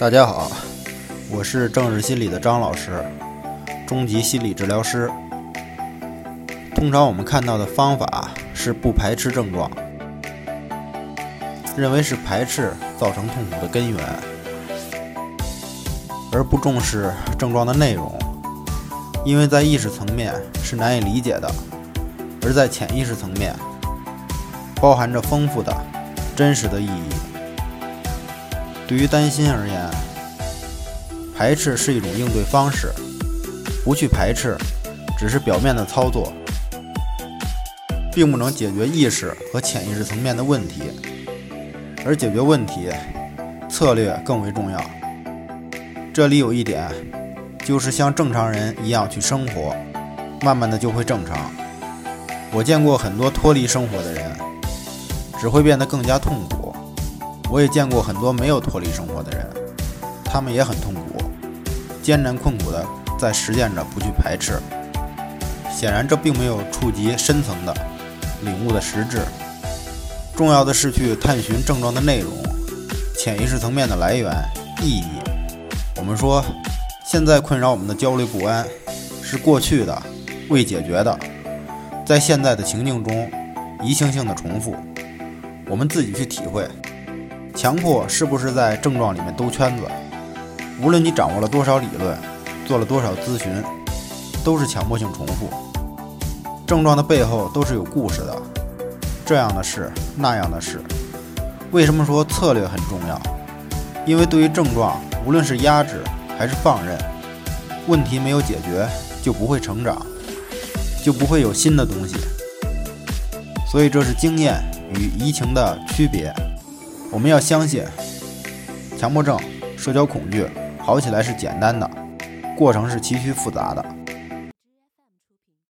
大家好，我是政治心理的张老师，中级心理治疗师。通常我们看到的方法是不排斥症状，认为是排斥造成痛苦的根源，而不重视症状的内容，因为在意识层面是难以理解的，而在潜意识层面包含着丰富的、真实的意义。对于担心而言，排斥是一种应对方式，不去排斥只是表面的操作，并不能解决意识和潜意识层面的问题。而解决问题，策略更为重要。这里有一点，就是像正常人一样去生活，慢慢的就会正常。我见过很多脱离生活的人，只会变得更加痛苦。我也见过很多没有脱离生活的人，他们也很痛苦，艰难困苦的在实践着不去排斥。显然，这并没有触及深层的领悟的实质。重要的是去探寻症状的内容、潜意识层面的来源、意义。我们说，现在困扰我们的焦虑不安是过去的、未解决的，在现在的情境中移情性的重复。我们自己去体会。强迫是不是在症状里面兜圈子？无论你掌握了多少理论，做了多少咨询，都是强迫性重复。症状的背后都是有故事的，这样的事，那样的事。为什么说策略很重要？因为对于症状，无论是压制还是放任，问题没有解决，就不会成长，就不会有新的东西。所以这是经验与移情的区别。我们要相信，强迫症、社交恐惧好起来是简单的，过程是极其复杂的。